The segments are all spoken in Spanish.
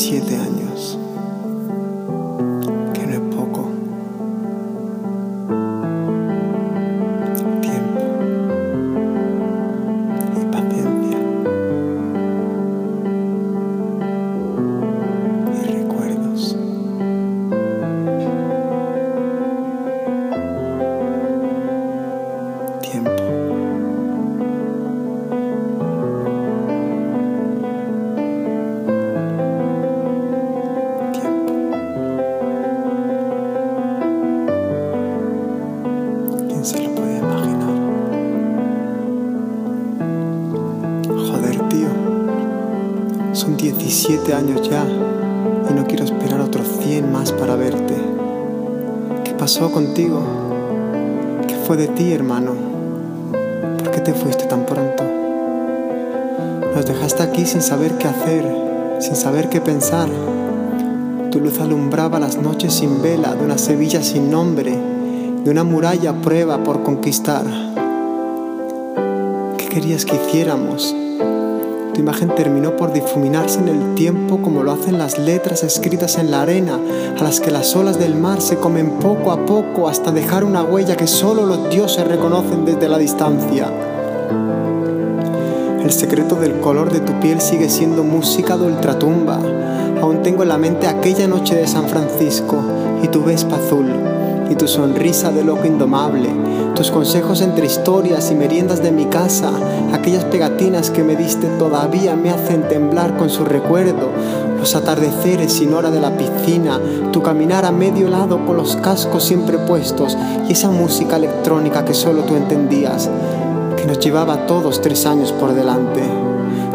17 años, 17 años ya y no quiero esperar otros 100 más para verte. ¿Qué pasó contigo? ¿Qué fue de ti, hermano? ¿Por qué te fuiste tan pronto? Nos dejaste aquí sin saber qué hacer, sin saber qué pensar. Tu luz alumbraba las noches sin vela de una Sevilla sin nombre, de una muralla prueba por conquistar. ¿Qué querías que hiciéramos? Tu imagen terminó por difuminarse en el tiempo como lo hacen las letras escritas en la arena, a las que las olas del mar se comen poco a poco hasta dejar una huella que solo los dioses reconocen desde la distancia. El secreto del color de tu piel sigue siendo música de ultratumba. Aún tengo en la mente aquella noche de San Francisco y tu vespa azul y tu sonrisa de loco indomable, tus consejos entre historias y meriendas de mi casa, aquellas pegatinas que me diste todavía me hacen temblar con su recuerdo, los atardeceres sin hora de la piscina, tu caminar a medio lado con los cascos siempre puestos y esa música electrónica que solo tú entendías, que nos llevaba todos tres años por delante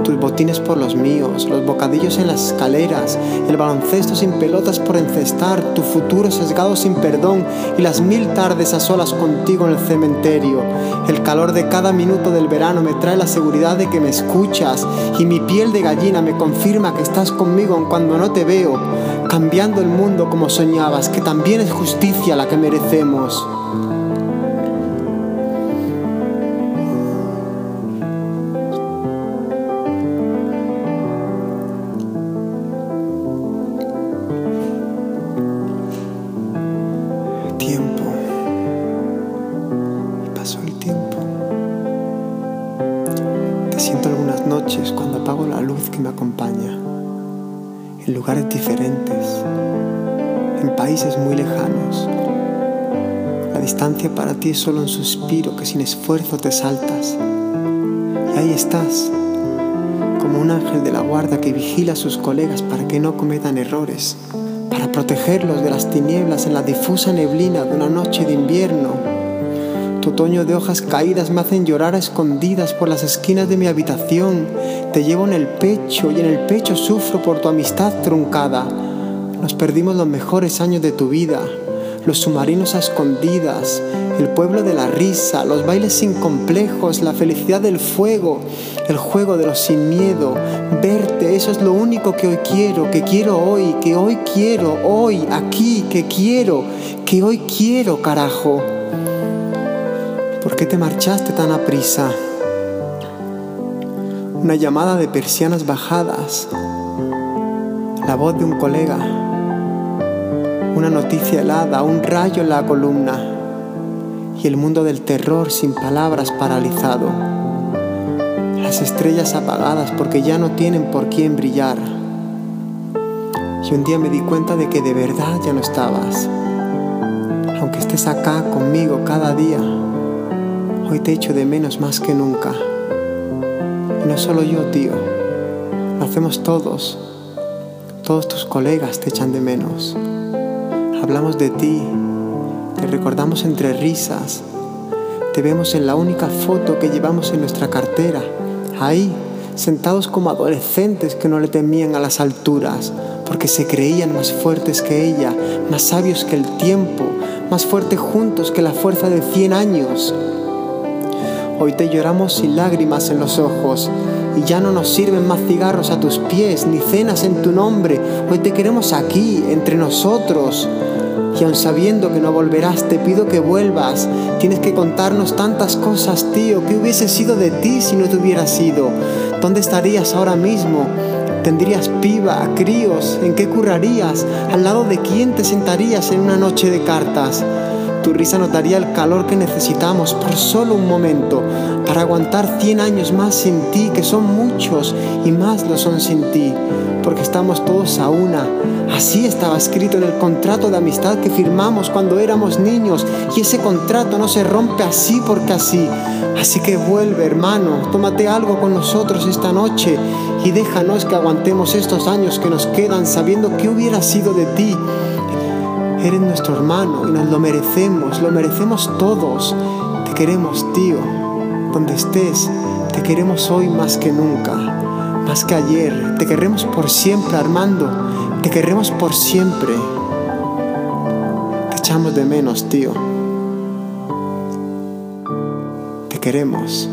tus botines por los míos, los bocadillos en las escaleras, el baloncesto sin pelotas por encestar, tu futuro sesgado sin perdón y las mil tardes a solas contigo en el cementerio. El calor de cada minuto del verano me trae la seguridad de que me escuchas y mi piel de gallina me confirma que estás conmigo cuando no te veo, cambiando el mundo como soñabas, que también es justicia la que merecemos. Noches cuando apago la luz que me acompaña. En lugares diferentes. En países muy lejanos. La distancia para ti es solo un suspiro que sin esfuerzo te saltas. Y ahí estás, como un ángel de la guarda que vigila a sus colegas para que no cometan errores para protegerlos de las tinieblas en la difusa neblina de una noche de invierno. Tu otoño de hojas caídas me hacen llorar a escondidas por las esquinas de mi habitación. Te llevo en el pecho y en el pecho sufro por tu amistad truncada. Nos perdimos los mejores años de tu vida, los submarinos a escondidas, el pueblo de la risa, los bailes sin complejos, la felicidad del fuego, el juego de los sin miedo. Verte, eso es lo único que hoy quiero, que quiero hoy, que hoy quiero, hoy, aquí, que quiero, que hoy quiero, carajo. ¿Por qué te marchaste tan a prisa? Una llamada de persianas bajadas, la voz de un colega, una noticia helada, un rayo en la columna y el mundo del terror sin palabras paralizado. Las estrellas apagadas porque ya no tienen por quién brillar. Y un día me di cuenta de que de verdad ya no estabas. Aunque estés acá conmigo cada día, hoy te echo de menos más que nunca. Y no solo yo, tío, lo hacemos todos. Todos tus colegas te echan de menos. Hablamos de ti, te recordamos entre risas. Te vemos en la única foto que llevamos en nuestra cartera, ahí, sentados como adolescentes que no le temían a las alturas, porque se creían más fuertes que ella, más sabios que el tiempo, más fuertes juntos que la fuerza de cien años. Hoy te lloramos sin lágrimas en los ojos y ya no nos sirven más cigarros a tus pies ni cenas en tu nombre. Hoy te queremos aquí, entre nosotros. Y aun sabiendo que no volverás, te pido que vuelvas. Tienes que contarnos tantas cosas, tío. ¿Qué hubiese sido de ti si no te hubieras ido? ¿Dónde estarías ahora mismo? ¿Tendrías piba, críos? ¿En qué currarías? ¿Al lado de quién te sentarías en una noche de cartas? Tu risa notaría el calor que necesitamos por solo un momento para aguantar 100 años más sin ti, que son muchos y más lo son sin ti, porque estamos todos a una. Así estaba escrito en el contrato de amistad que firmamos cuando éramos niños y ese contrato no se rompe así porque así. Así que vuelve, hermano, tómate algo con nosotros esta noche y déjanos que aguantemos estos años que nos quedan sabiendo qué hubiera sido de ti Eres nuestro hermano y nos lo merecemos, lo merecemos todos. Te queremos, tío. Donde estés, te queremos hoy más que nunca, más que ayer. Te queremos por siempre, Armando. Te queremos por siempre. Te echamos de menos, tío. Te queremos.